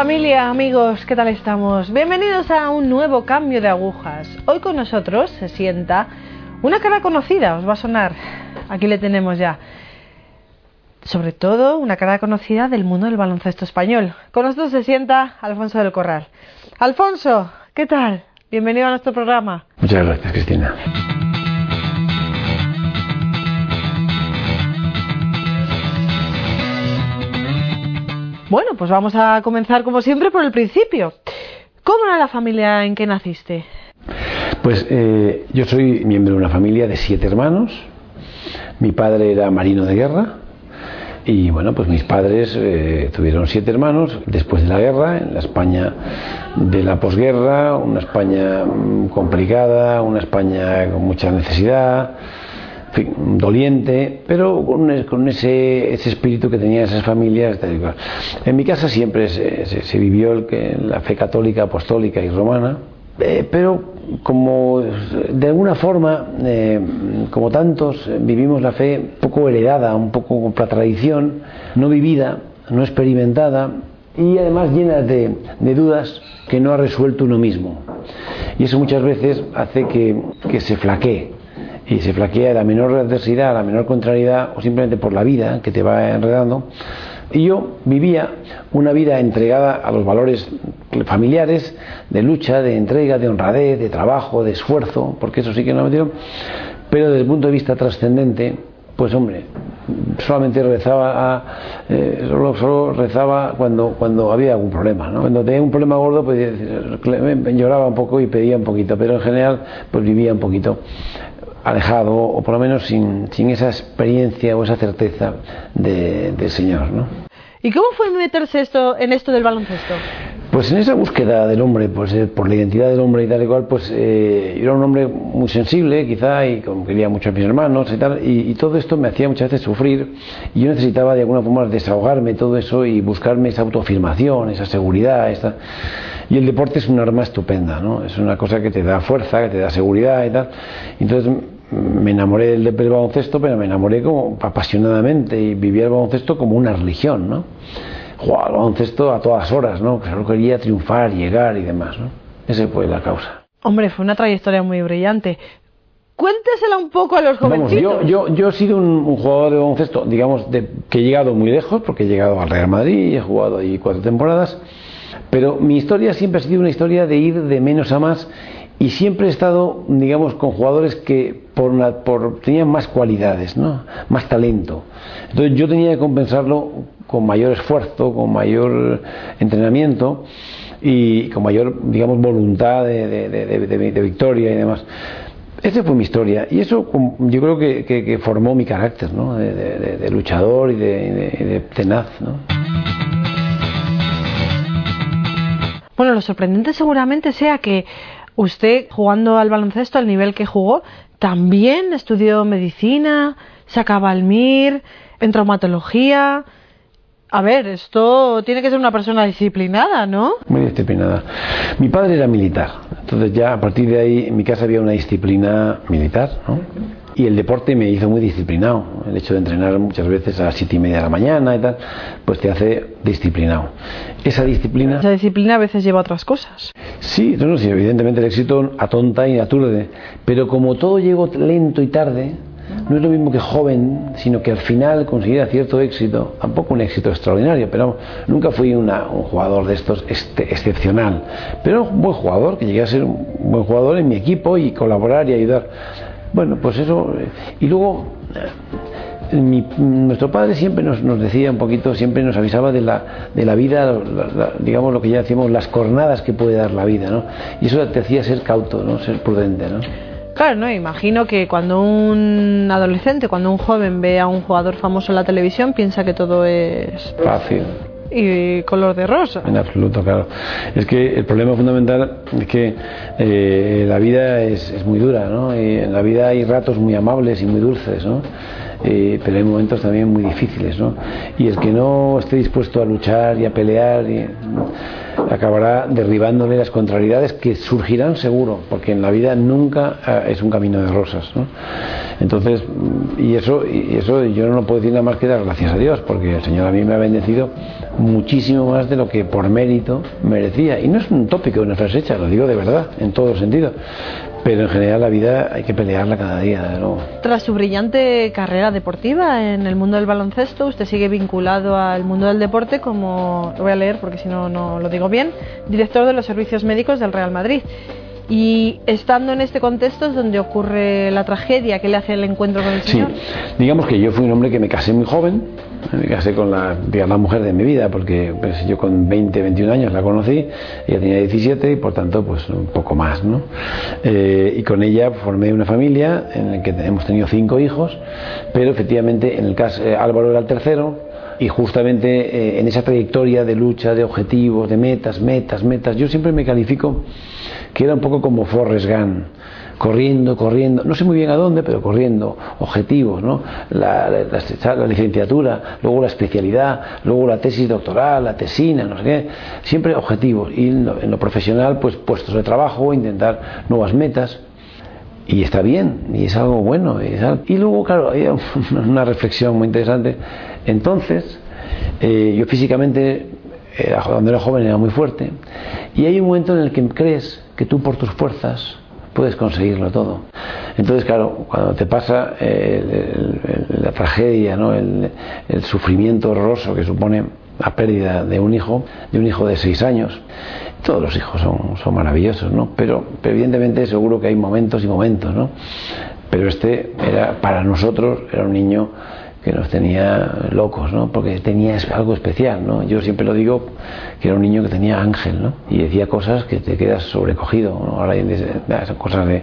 Familia, amigos, ¿qué tal estamos? Bienvenidos a un nuevo cambio de agujas. Hoy con nosotros se sienta una cara conocida, os va a sonar. Aquí le tenemos ya. Sobre todo una cara conocida del mundo del baloncesto español. Con nosotros se sienta Alfonso del Corral. Alfonso, ¿qué tal? Bienvenido a nuestro programa. Muchas gracias, Cristina. Bueno, pues vamos a comenzar como siempre por el principio. ¿Cómo era la familia en que naciste? Pues eh, yo soy miembro de una familia de siete hermanos. Mi padre era marino de guerra. Y bueno, pues mis padres eh, tuvieron siete hermanos después de la guerra, en la España de la posguerra, una España mm, complicada, una España con mucha necesidad, doliente, pero con, con ese, ese, espíritu que tenían esas familias. En mi casa siempre se, vivió la fe católica, apostólica y romana, eh, pero como de alguna forma, eh, como tantos, vivimos la fe poco heredada, un poco la tradición, no vivida, no experimentada y además llena de, de dudas que no ha resuelto uno mismo. Y eso muchas veces hace que, que se flaquee y se flaquea la menor adversidad, la menor contrariedad o simplemente por la vida que te va enredando. Y yo vivía una vida entregada a los valores familiares, de lucha, de entrega, de honradez, de trabajo, de esfuerzo, porque eso sí que no me metieron, pero desde el punto de vista trascendente, pues hombre, solamente rezaba a, eh, solo, solo, rezaba cuando, cuando había algún problema, ¿no? Cuando tenía un problema gordo, pues lloraba un poco y pedía un poquito, pero en general, pues vivía un poquito alejado o por lo menos sin, sin esa experiencia o esa certeza de, del Señor. ¿no? ¿Y cómo fue meterse esto, en esto del baloncesto? Pues en esa búsqueda del hombre, pues eh, por la identidad del hombre y tal y cual, pues eh, yo era un hombre muy sensible quizá y como quería mucho a mis hermanos y tal, y, todo esto me hacía muchas veces sufrir y yo necesitaba de alguna forma desahogarme todo eso y buscarme esa autoafirmación, esa seguridad. Y el deporte es un arma estupenda, ¿no? Es una cosa que te da fuerza, que te da seguridad y tal. Entonces me enamoré del, del baloncesto, pero me enamoré como apasionadamente y vivía el baloncesto como una religión, ¿no? Jugaba al baloncesto a todas horas, ¿no? Solo quería triunfar, llegar y demás, ¿no? Esa fue la causa. Hombre, fue una trayectoria muy brillante. Cuéntesela un poco a los jovencitos. Vamos, yo, yo, yo he sido un, un, jugador de baloncesto, digamos, de, que he llegado muy lejos, porque he llegado al Real Madrid, he jugado ahí cuatro temporadas, pero mi historia siempre ha sido una historia de ir de menos a más y siempre he estado, digamos, con jugadores que por, una, por tenían más cualidades, ¿no? más talento. Entonces yo tenía que compensarlo con mayor esfuerzo, con mayor entrenamiento y con mayor, digamos, voluntad de, de, de, victoria y demás. Esa fue mi historia y eso yo creo que, que, que formó mi carácter ¿no? de, luchador y de, tenaz. ¿no? Bueno, lo sorprendente seguramente sea que usted jugando al baloncesto al nivel que jugó, también estudió medicina, sacaba el MIR, en traumatología. A ver, esto tiene que ser una persona disciplinada, ¿no? Muy disciplinada. Mi padre era militar, entonces ya a partir de ahí en mi casa había una disciplina militar, ¿no? Y el deporte me hizo muy disciplinado. El hecho de entrenar muchas veces a las siete y media de la mañana y tal, pues te hace disciplinado. Esa disciplina. Esa disciplina a veces lleva a otras cosas. Sí, no, no, sí, evidentemente el éxito atonta y aturde. Pero como todo llegó lento y tarde, no es lo mismo que joven, sino que al final consiguiera cierto éxito, tampoco un éxito extraordinario, pero nunca fui una, un jugador de estos este, excepcional, pero un buen jugador, que llegué a ser un buen jugador en mi equipo y colaborar y ayudar. Bueno, pues eso. Y luego, mi, nuestro padre siempre nos, nos, decía un poquito, siempre nos avisaba de la, de la vida, la, la, digamos lo que ya decimos, las cornadas que puede dar la vida, ¿no? Y eso te hacía ser cauto, ¿no? Ser prudente, ¿no? Claro, no, imagino que cuando un adolescente, cuando un joven ve a un jugador famoso en la televisión, piensa que todo es fácil y color de rosa. En absoluto, claro. Es que el problema fundamental es que eh, la vida es, es, muy dura, ¿no? Y en la vida hay ratos muy amables y muy dulces, ¿no? Eh, pero hay momentos también muy difíciles, ¿no? Y el que no esté dispuesto a luchar y a pelear acabará derribándole las contrariedades que surgirán seguro, porque en la vida nunca eh, es un camino de rosas, ¿no? Entonces, y eso, y eso yo no puedo decir nada más que dar gracias a Dios, porque el Señor a mí me ha bendecido muchísimo más de lo que por mérito merecía. Y no es un tópico, una frase hecha, lo digo de verdad, en todo sentido. Pero en general la vida hay que pelearla cada día de nuevo. Tras su brillante carrera deportiva en el mundo del baloncesto, usted sigue vinculado al mundo del deporte como, lo voy a leer porque si no, no lo digo bien, director de los servicios médicos del Real Madrid. Y estando en este contexto es donde ocurre la tragedia que le hace el encuentro con el Señor. Sí, digamos que yo fui un hombre que me casé muy joven, me casé con la, la mujer de mi vida, porque pues, yo con 20, 21 años la conocí, ella tenía 17 y por tanto pues un poco más, ¿no? Eh, y con ella formé una familia en la que hemos tenido cinco hijos, pero efectivamente en el caso eh, Álvaro era el tercero, y justamente eh, en esa trayectoria de lucha, de objetivos, de metas, metas, metas, yo siempre me califico que era un poco como Forrest Gump, corriendo, corriendo, no sé muy bien a dónde, pero corriendo, objetivos, ¿no? La, licenciatura, luego la especialidad, luego la tesis doctoral, la tesina, no sé qué, siempre objetivos. Y en lo, profesional, pues puestos de trabajo, intentar nuevas metas. Y está bien, y es algo bueno. Y, luego, claro, hay una reflexión muy interesante. Entonces, eh, yo físicamente, cuando era joven, era muy fuerte. Y hay un momento en el que crees que tú por tus fuerzas puedes conseguirlo todo. Entonces, claro, cuando te pasa eh, la tragedia, ¿no? el, el, sufrimiento horroroso que supone la pérdida de un hijo, de un hijo de seis años, todos los hijos son, son maravillosos, ¿no? Pero, evidentemente seguro que hay momentos y momentos, ¿no? Pero este era, para nosotros, era un niño que nos tenía locos, ¿no? Porque tenía algo especial, ¿no? Yo siempre lo digo que era un niño que tenía ángel, ¿no? Y decía cosas que te quedas sobrecogido, ¿no? Ahora son cosas de,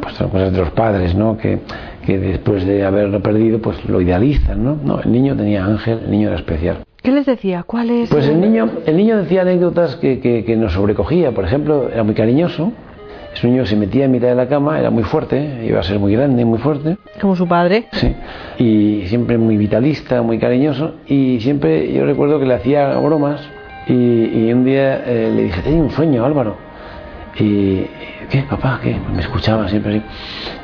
pues son cosas de los padres, ¿no? Que, que después de haberlo perdido, pues lo idealizan, ¿no? No, el niño tenía ángel, el niño era especial. ¿Qué les decía? ¿Cuál es? Pues el niño, el niño decía anécdotas que, que, que nos sobrecogía. Por ejemplo, era muy cariñoso, ese niño se metía en mitad de la cama, era muy fuerte, iba a ser muy grande, muy fuerte. Como su padre. Sí. Y siempre muy vitalista, muy cariñoso. Y siempre yo recuerdo que le hacía bromas. Y, y un día eh, le dije, tengo un sueño, Álvaro. Y, ¿qué, papá? ¿Qué? Me escuchaba siempre así.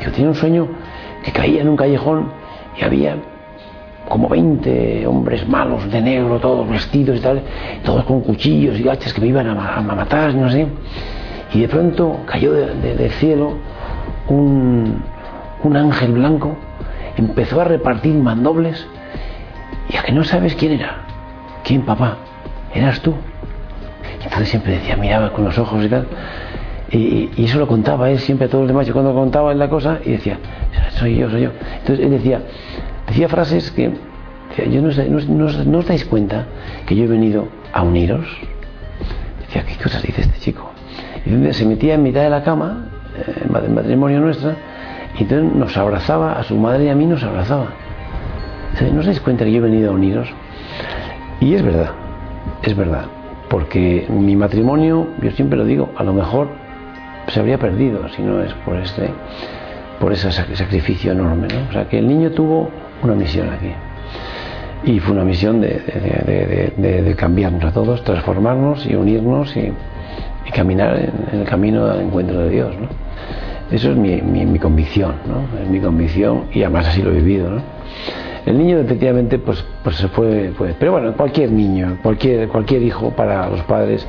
Digo, tenía un sueño que caía en un callejón y había como 20 hombres malos de negro, todos vestidos y tal, todos con cuchillos y gachas que me iban a, a matar, no sé y de pronto cayó del de, de cielo un, un, ángel blanco, empezó a repartir mandobles y a que no sabes quién era. ¿Quién, papá? Eras tú. Entonces siempre decía, miraba con los ojos y tal. Y, y eso lo contaba él siempre a todos los demás. Yo cuando contaba en la cosa y decía, soy yo, soy yo. Entonces él decía, decía frases que, yo no, no, no, no os dais cuenta que yo he venido a uniros. Decía, ¿qué cosas dice este chico? Y se metía en mitad de la cama, eh, el matrimonio nuestra, y entonces nos abrazaba, a su madre y a mí nos abrazaba. ¿No os dais cuenta que yo he venido a uniros? Y es verdad, es verdad, porque mi matrimonio, yo siempre lo digo, a lo mejor se habría perdido si no es por este por ese sacrificio enorme. ¿no? O sea, que el niño tuvo una misión aquí. Y fue una misión de, de cambiarnos a todos, transformarnos y unirnos y, y caminar en, el camino al encuentro de Dios. ¿no? Eso es mi, mi, mi, convicción, ¿no? es mi convicción y además así lo he vivido. ¿no? El niño efectivamente pues, pues se fue, pues, pero bueno, cualquier niño, cualquier, cualquier hijo para los padres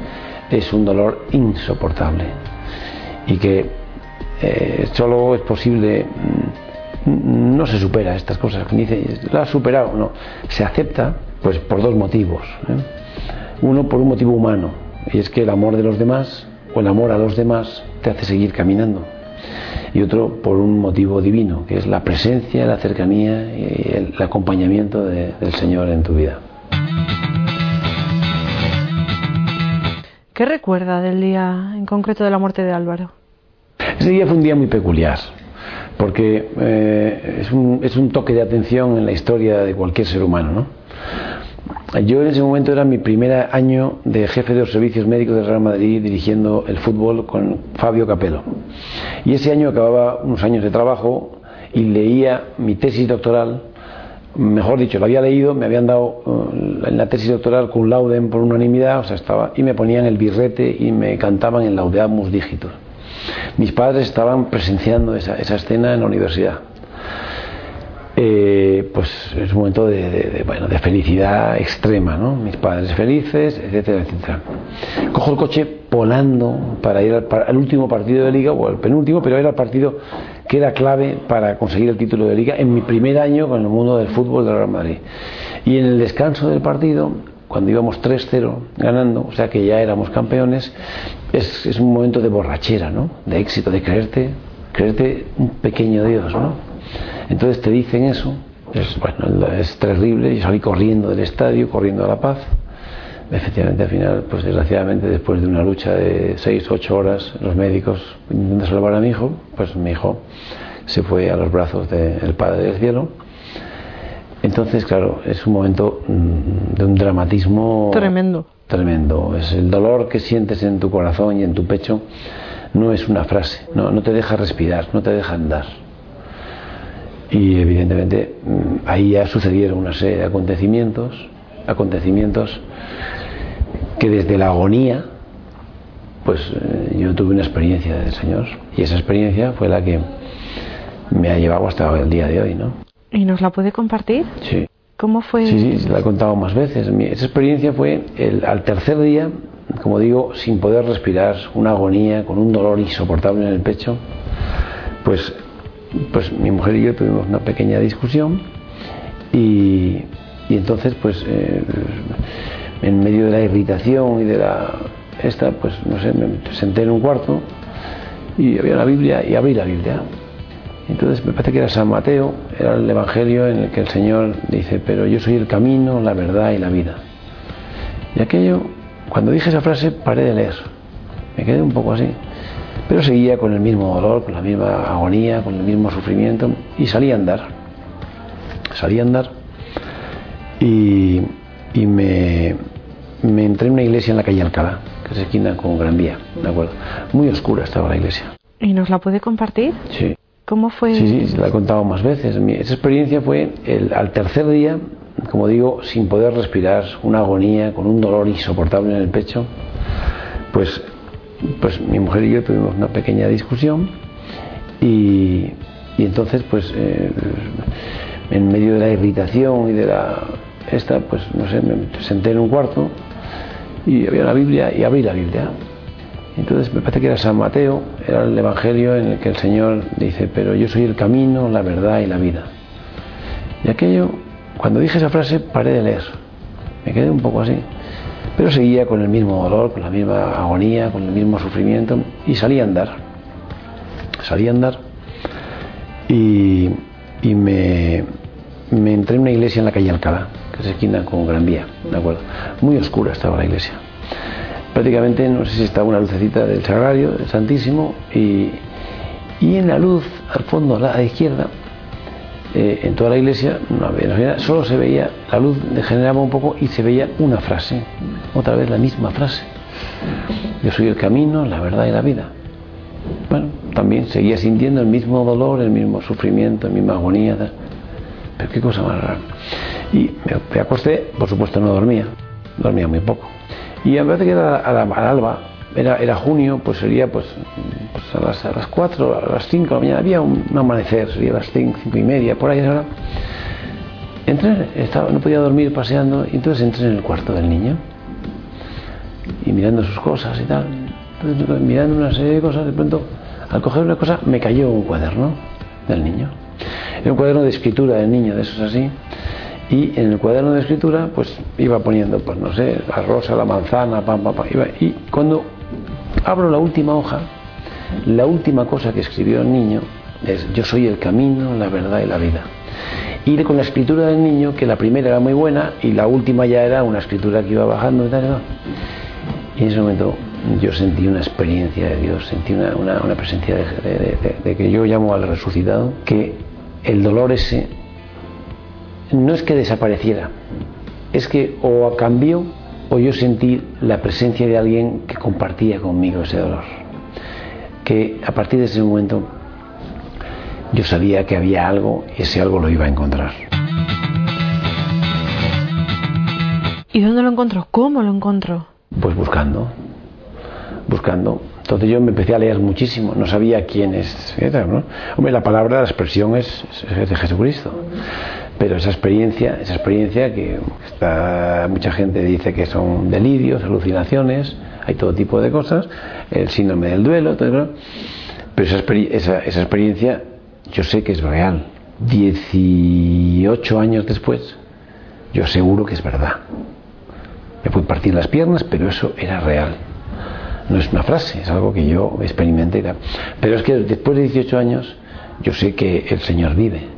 es un dolor insoportable y que eh, solo es posible, no se supera estas cosas, dice, la ha superado, no, se acepta pues por dos motivos. ¿eh? Uno por un motivo humano, y es que el amor de los demás o el amor a los demás te hace seguir caminando. Y otro por un motivo divino, que es la presencia, la cercanía y el, el acompañamiento de, del Señor en tu vida. ¿Qué recuerda del día en concreto de la muerte de Álvaro? Ese día fue un día muy peculiar, porque eh, es, un, es un toque de atención en la historia de cualquier ser humano. ¿no? Yo en ese momento era mi primer año de jefe de los servicios médicos del Real Madrid dirigiendo el fútbol con Fabio Capello. Y ese año acababa unos años de trabajo y leía mi tesis doctoral mejor dicho, lo había leído, me habían dado en la tesis doctoral con laudem por unanimidad, o sea, estaba, y me ponían el birrete y me cantaban el laudeamus digitur. Mis padres estaban presenciando esa escena en la universidad. Eh, pues es un momento de, de, de, bueno, de felicidad extrema, ¿no? Mis padres felices, etcétera, etcétera. Cojo el coche volando para ir al, último partido de liga, o al penúltimo, pero era el partido que era clave para conseguir el título de liga en mi primer año con el mundo del fútbol del Real Madrid. Y en el descanso del partido, cuando íbamos 3-0 ganando, o sea que ya éramos campeones, es, es un momento de borrachera, ¿no? De éxito, de creerte, creerte un pequeño Dios, ¿no? Entonces te dicen eso, es, bueno, es terrible, yo salí corriendo del estadio, corriendo a la paz. Efectivamente, al final, pues desgraciadamente, después de una lucha de 6, 8 horas, los médicos intentando salvar a mi hijo, pues mi hijo se fue a los brazos del Padre del Cielo. Entonces, claro, es un momento de un dramatismo tremendo. Tremendo. Es el dolor que sientes en tu corazón y en tu pecho. No es una frase, no, no te deja respirar, no te deja andar y evidentemente ahí ya sucedieron una serie de acontecimientos, acontecimientos que desde la agonía, pues eh, yo tuve una experiencia del Señor y esa experiencia fue la que me ha llevado hasta el día de hoy, ¿no? ¿Y nos la puede compartir? Sí. ¿Cómo fue? Sí, sí, la he contado más veces. Esa experiencia fue el, al tercer día, como digo, sin poder respirar, una agonía, con un dolor insoportable en el pecho, pues pues mi mujer y yo tuvimos una pequeña discusión y, entonces pues eh, en medio de la irritación y de la esta pues no sé me senté en un cuarto y había la Biblia y abrí la Biblia. Entonces me parece que era San Mateo era el Evangelio en el que el Señor dice pero yo soy el camino la verdad y la vida y aquello cuando dije esa frase paré de leer. Me quedé un poco así pero seguía con el mismo dolor, con la misma agonía, con el mismo sufrimiento y salí a andar. Salí a andar y, y me, me, entré en una iglesia en la calle Alcalá, que es esquina con Gran Vía, ¿de acuerdo? Muy oscura estaba la iglesia. ¿Y nos la puede compartir? Sí. ¿Cómo fue? Sí, sí, la he contado más veces. Esa experiencia fue el, al tercer día, como digo, sin poder respirar, una agonía, con un dolor insoportable en el pecho, pues pues mi mujer y yo tuvimos una pequeña discusión y, y entonces pues eh, en medio de la irritación y de la esta pues no sé me senté en un cuarto y había la Biblia y abrí la Biblia. Entonces me parece que era San Mateo era el Evangelio en el que el Señor dice pero yo soy el camino la verdad y la vida y aquello cuando dije esa frase paré de leer. Me quedé un poco así pero seguía con el mismo dolor, con la misma agonía, con el mismo sufrimiento y salí a andar. Salí a andar y, me, entré en una iglesia en la calle Alcalá, que es esquina con Gran Vía, ¿de acuerdo? Muy oscura estaba la iglesia. Prácticamente no sé si estaba una lucecita del Sagrario, del Santísimo, y, y en la luz al fondo a la izquierda eh, en toda la iglesia no había, solo se veía, la luz degeneraba un poco y se veía una frase, otra vez la misma frase. Yo soy el camino, la verdad y la vida. Bueno, también seguía sintiendo el mismo dolor, el mismo sufrimiento, la misma agonía. Pero qué cosa más rara. Y me, acosté, por supuesto no dormía, dormía muy poco. Y a de que era al alba, era, era junio, pues sería pues, pues a, las, a las 4, a las 5 de la mañana, había un, un amanecer, sería a las 5, 5 y media, por ahí ahora. Entré, estaba, no podía dormir paseando, y entonces entré en el cuarto del niño y mirando sus cosas y tal. Entonces, mirando una serie de cosas, de pronto, al coger una cosa, me cayó un cuaderno del niño. Era un cuaderno de escritura del niño, de esos así. Y en el cuaderno de escritura, pues iba poniendo, pues no sé, la rosa, la manzana, pam, pam, pam. Iba, y cuando abro la última hoja, la última cosa que escribió el niño es yo soy el camino, la verdad y la vida. Y con la escritura del niño, que la primera era muy buena y la última ya era una escritura que iba bajando y tal. Y en ese momento yo sentí una experiencia de Dios, sentí una, presencia de, de, que yo llamo al resucitado, que el dolor ese no es que desapareciera, es que o cambió o yo sentí la presencia de alguien que compartía conmigo ese dolor. Que a partir de ese momento yo sabía que había algo y ese algo lo iba a encontrar. ¿Y dónde lo encontró? ¿Cómo lo encontró? Pues buscando, buscando. Entonces yo me empecé a leer muchísimo, no sabía quién es. Hombre, la palabra, la expresión es, es de Jesucristo. Pero esa experiencia, esa experiencia que mucha gente dice que son delirios, alucinaciones, hay todo tipo de cosas, el síndrome del duelo, todo, pero esa, experiencia yo sé que es real. 18 años después, yo seguro que es verdad. Me fui partir las piernas, pero eso era real no es una frase, es algo que yo experimenté. Pero es que después de 18 años yo sé que el Señor vive.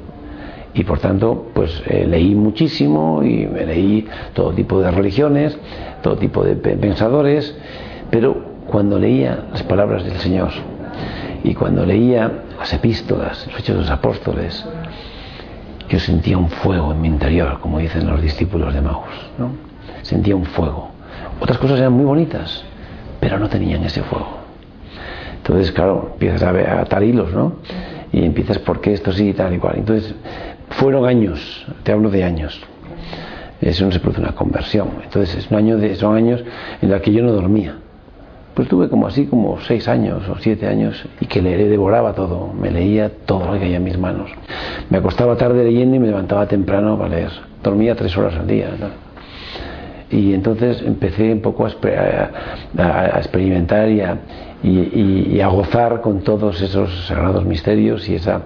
Y por tanto, pues eh, leí muchísimo y leí todo tipo de religiones, todo tipo de pensadores, pero cuando leía las palabras del Señor y cuando leía las epístolas, los hechos de los apóstoles, yo sentía un fuego en mi interior, como dicen los discípulos de Maús. ¿no? Sentía un fuego. Otras cosas eran muy bonitas, pero no tenían ese fuego. Entonces, claro, empiezas a atar hilos, ¿no? Y empiezas, ¿por qué esto sí y tal y cual? Entonces, fueron años, te hablo de años. Eso no se produce una conversión. Entonces, es un año de, son años en los que yo no dormía. Pues tuve como así, como seis años o siete años, y que le devoraba todo, me leía todo lo que había en mis manos. Me acostaba tarde leyendo y me levantaba temprano para leer. Dormía tres horas al día. y entonces empecé un poco a, experimentar y a, gozar con todos esos sagrados misterios y esa,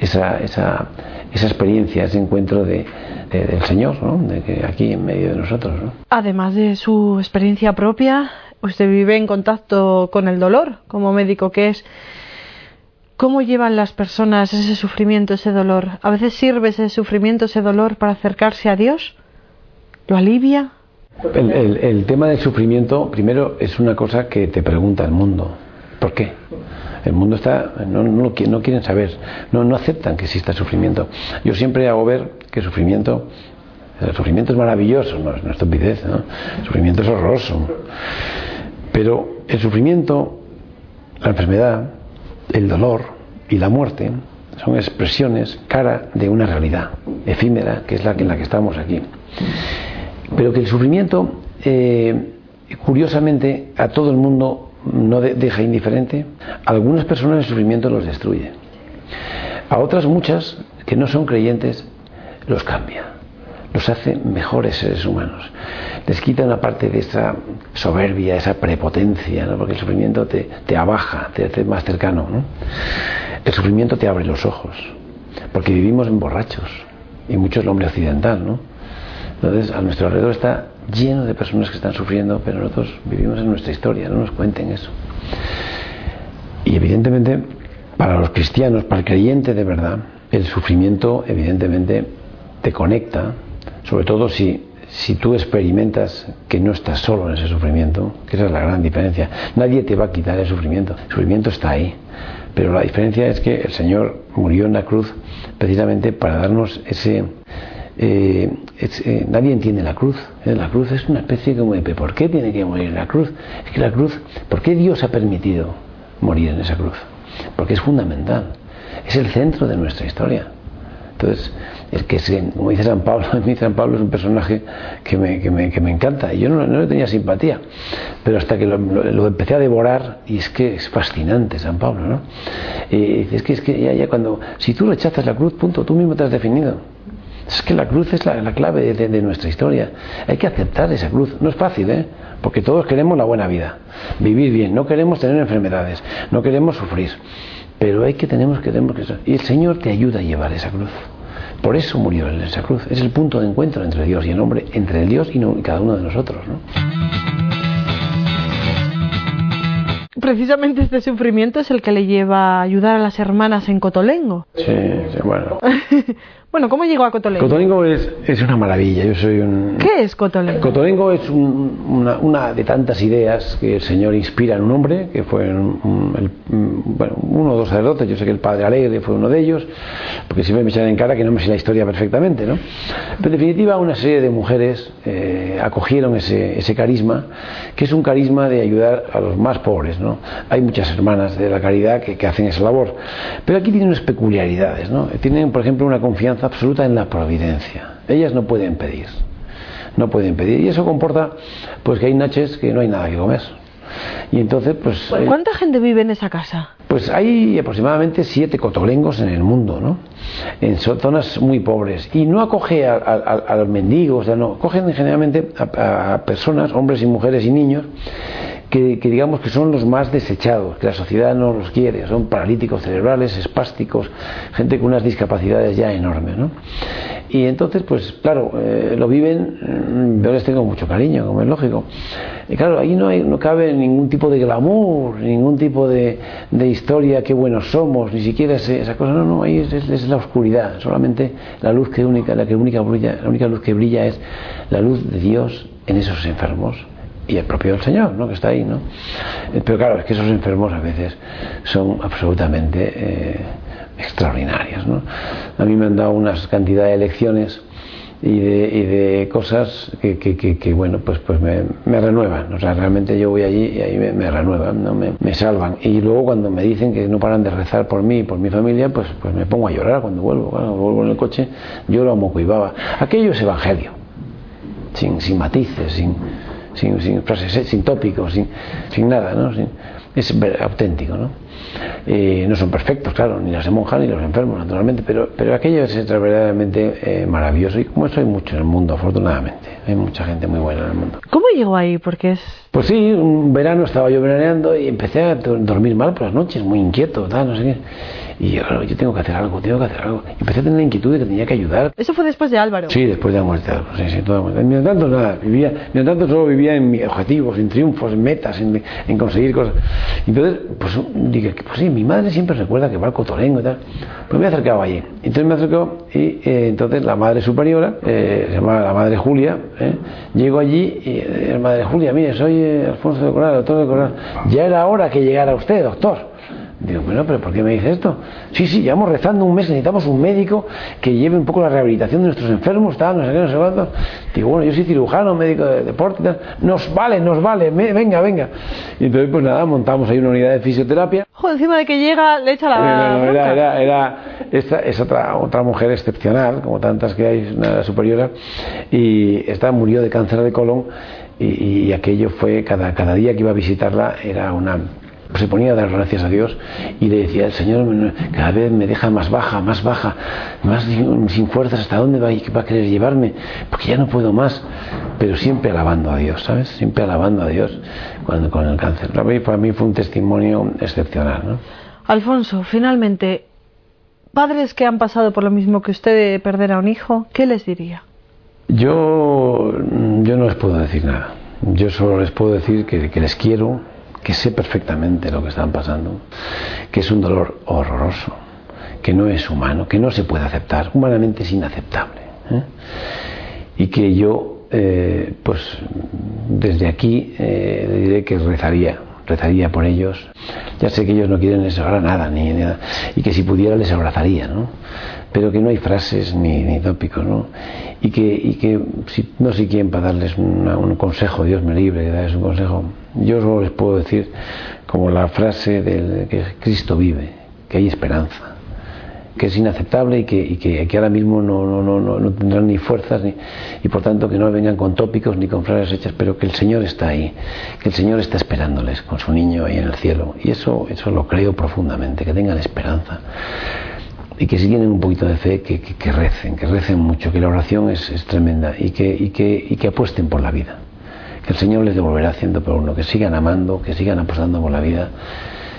esa, esa experiencia, ese encuentro de, del Señor, ¿no? de que aquí en medio de nosotros. ¿no? Además de su experiencia propia, usted vive en contacto con el dolor como médico que es. ¿Cómo llevan las personas ese sufrimiento, ese dolor? ¿A veces sirve ese sufrimiento, ese dolor para acercarse a Dios? ¿Lo alivia? El, el, tema del sufrimiento, primero, es una cosa que te pregunta el mundo. ¿Por qué? El mundo está, no, no, quieren saber, no, no aceptan que exista sufrimiento. Yo siempre hago ver que sufrimiento, el sufrimiento es maravilloso, no es una estupidez, ¿no? el sufrimiento es horroroso. Pero el sufrimiento, la enfermedad, el dolor y la muerte son expresiones cara de una realidad efímera que es la en la que estamos aquí. Pero que el sufrimiento, eh, curiosamente, a todo el mundo no deja indiferente. A algunas personas el sufrimiento los destruye. A otras muchas, que no son creyentes, los cambia. Los hace mejores seres humanos. Les quita una parte de esa soberbia, esa prepotencia, porque el sufrimiento te, te, abaja, te hace más cercano. El sufrimiento te abre los ojos, porque vivimos en borrachos, y mucho es el hombre occidental, ¿no? Entonces, a nuestro alrededor está lleno de personas que están sufriendo, pero nosotros vivimos en nuestra historia, no nos cuenten eso. Y evidentemente, para los cristianos, para el creyente de verdad, el sufrimiento evidentemente te conecta, sobre todo si, si tú experimentas que no estás solo en ese sufrimiento, que esa es la gran diferencia. Nadie te va a quitar el sufrimiento, el sufrimiento está ahí. Pero la diferencia es que el Señor murió en la cruz precisamente para darnos ese, eh, eh, nadie entiende la cruz. ¿eh? La cruz es una especie como de ¿por qué tiene que morir la cruz? Es que la cruz, ¿por qué Dios ha permitido morir en esa cruz? Porque es fundamental. Es el centro de nuestra historia. Entonces, el que como dice San Pablo, a mí San Pablo es un personaje que me, que me, que me encanta. Yo no, no, le tenía simpatía, pero hasta que lo, empecé a devorar, y es que es fascinante San Pablo, ¿no? Es que, es que ya, ya cuando, si tú rechazas la cruz, punto, tú mismo te has definido. Es que la cruz es la, la clave de, de, nuestra historia. Hay que aceptar esa cruz. No es fácil, ¿eh? Porque todos queremos la buena vida, vivir bien, no queremos tener enfermedades, no queremos sufrir. Pero hay que tenemos que tenemos que y el Señor te ayuda a llevar esa cruz. Por eso murió en esa cruz. Es el punto de encuentro entre Dios y el hombre, entre el Dios y, no, y cada uno de nosotros, ¿no? precisamente este sufrimiento es el que le lleva a ayudar a las hermanas en Cotolengo. Sí, sí bueno. bueno, ¿cómo llegó a Cotolengo? Cotolengo es, es, una maravilla. Yo soy un. ¿Qué es Cotolengo? Cotolengo es un, una, una, de tantas ideas que el Señor inspira en un hombre, que fue un, el, bueno, uno o dos sacerdotes. Yo sé que el Padre Alegre fue uno de ellos, porque siempre me echan en cara que no me sé la historia perfectamente, ¿no? Pero en definitiva, una serie de mujeres eh, acogieron ese, ese carisma, que es un carisma de ayudar a los más pobres, ¿no? Hay muchas hermanas de la caridad que, que, hacen esa labor. Pero aquí tienen unas peculiaridades, ¿no? Tienen, por ejemplo, una confianza absoluta en la providencia. Ellas no pueden pedir. no pueden pedir. Y eso comporta pues que hay noches que no hay nada que comer. Y entonces, pues... eh, ¿Cuánta gente vive en esa casa? pues hay aproximadamente siete cotolengos en el mundo, ¿no? En zonas muy pobres. Y no acoge a, a- a- a los mendigos, o sea, no, cogen generalmente a, a personas, hombres y mujeres y niños, que, digamos que son los más desechados, que la sociedad no los quiere, son paralíticos cerebrales, espásticos, gente con unas discapacidades ya enormes, ¿no? Y entonces, pues claro, eh, lo viven, mm, yo les tengo mucho cariño, como es lógico. Y claro, ahí no, hay, no cabe ningún tipo de glamour, ningún tipo de, de historia, qué buenos somos, ni siquiera ese- esa cosa, no, no, ahí es, es- es la oscuridad, solamente la luz que única, la que única brilla, la única luz que brilla es la luz de Dios en esos enfermos y el propio del Señor, ¿no? que está ahí, ¿no? Eh, Pero claro, es que esos enfermos a veces son absolutamente eh, extraordinarios, ¿no? A mí me han dado unas cantidad de lecciones y de, cosas que, que, que- bueno, pues, pues me, renuevan. O sea, realmente yo voy allí y ahí me, me renuevan, ¿no? me, me salvan. Y luego cuando me dicen que no paran de rezar por mí y por mi familia, pues, pues me pongo a llorar cuando vuelvo. Cuando vuelvo en el coche, lloro a moco y baba. Aquello es evangelio sin, sin matices, sin, sin, sin frases, eh, sin tópicos, sin, sin nada, ¿no? Sin, es auténtico, ¿no? Eh, no son perfectos, claro, ni las monjas ni los enfermos, naturalmente, pero, pero aquello es verdaderamente eh, maravilloso y como eso hay mucho en el mundo, afortunadamente. Hay mucha gente muy buena en el mundo. ¿Cómo llegó ahí? Porque es... Pues sí, un verano estaba yo veraneando y empecé a do- dormir mal por las noches, muy inquieto, tal, no sé qué. Y yo, claro, yo tengo que hacer algo, tengo que hacer algo. Empecé a tener la inquietud de que tenía que ayudar. Eso fue después de Álvaro. Sí, después de la muerte de Álvaro, sí, sí, toda la muerte. Mientras tanto, nada, vivía, mientras tanto solo vivía en mis objetivos, en triunfos, en metas, en, en conseguir cosas. Entonces, pues dije, pues sí, mi madre siempre recuerda que va al cotolengo y tal. Pues me acercaba allí. Entonces me acercó y eh, entonces la madre superiora, eh, se llamaba la madre Julia, eh, llego allí y eh, la madre Julia, mire, soy eh, Alfonso de Coral, doctor de Coral. Ya era hora que llegara usted, doctor. Digo, bueno, pero ¿por qué me dice esto? Sí, sí, llevamos rezando un mes, necesitamos un médico que lleve un poco la rehabilitación de nuestros enfermos, tal, no sé qué, no sé cuánto. Digo, bueno, yo soy cirujano, médico de deporte, tal. Nos vale, nos vale, me- venga, venga. Y entonces, pues nada, montamos ahí una unidad de fisioterapia. Ojo, encima de que llega, le echa la... Eh, no, no, era, era, era- esta es otra, otra mujer excepcional, como tantas que hay, una superiora, y esta murió de cáncer de colon, y, y aquello fue, cada, cada día que iba a visitarla, era una se ponía a dar gracias a Dios y le decía el Señor cada vez me deja más baja, más baja, más sin fuerzas, ¿hasta dónde va, va a querer llevarme? Porque ya no puedo más, pero siempre alabando a Dios, ¿sabes? Siempre alabando a Dios cuando con el cáncer. Para mí, para mí fue un testimonio excepcional, ¿no? Alfonso, finalmente, padres que han pasado por lo mismo que usted de perder a un hijo, ¿qué les diría? Yo, yo no les puedo decir nada. Yo solo les puedo decir que, que les quiero, que sé perfectamente lo que están pasando, que es un dolor horroroso, que no es humano, que no se puede aceptar, humanamente es inaceptable. ¿eh? Y que yo, eh, pues desde aquí, eh, diré que rezaría, rezaría por ellos. Ya sé que ellos no quieren ahora nada, ni nada, y que si pudiera les abrazaría, ¿no? Pero que no hay frases ni, ni tópicos, ¿no? Y que, y que si, no sé quién para darles una- un consejo, Dios me libre de darles un consejo. Yo solo les puedo decir, como la frase del que Cristo vive, que hay esperanza que es inaceptable y que, que, ahora mismo no, no, no, no, tendrán ni fuerzas ni, y por tanto que no vengan con tópicos ni con frases hechas, pero que el Señor está ahí, que el Señor está esperándoles con su niño ahí en el cielo. Y eso, eso lo creo profundamente, que tengan esperanza. Y que si tienen un poquito de fe, que, que, que recen, que recen mucho, que la oración es, es tremenda y que, y, que, y que apuesten por la vida. Que el Señor les devolverá haciendo por uno, que sigan amando, que sigan apostando por la vida,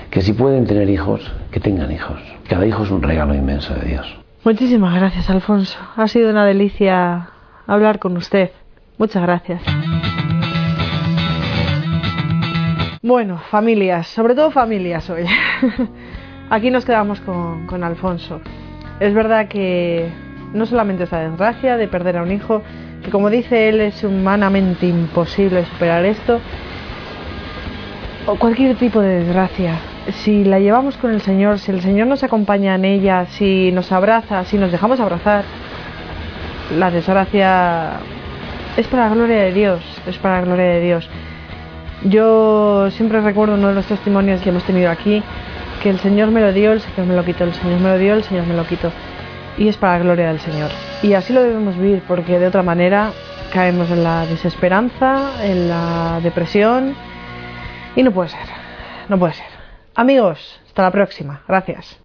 que si pueden tener hijos, que tengan hijos. Cada hijo es un regalo inmenso de Dios. Muchísimas gracias, Alfonso. Ha sido una delicia hablar con usted. Muchas gracias. Bueno, familias, sobre todo familias hoy. Aquí nos quedamos con, con Alfonso. Es verdad que no solamente esta desgracia de perder a un hijo, que como dice él es humanamente imposible superar esto, o cualquier tipo de desgracia, si la llevamos con el Señor, si el Señor nos acompaña en ella, si nos abraza, si nos dejamos abrazar, la desgracia es para la gloria de Dios, es para la gloria de Dios. Yo siempre recuerdo uno de los testimonios que hemos tenido aquí, que el Señor me lo dio, el Señor me lo quitó, el Señor me lo dio, el Señor me lo quitó. Y es para la gloria del Señor. Y así lo debemos vivir, porque de otra manera caemos en la desesperanza, en la depresión y no puede ser, no puede ser. Amigos, hasta la próxima. Gracias.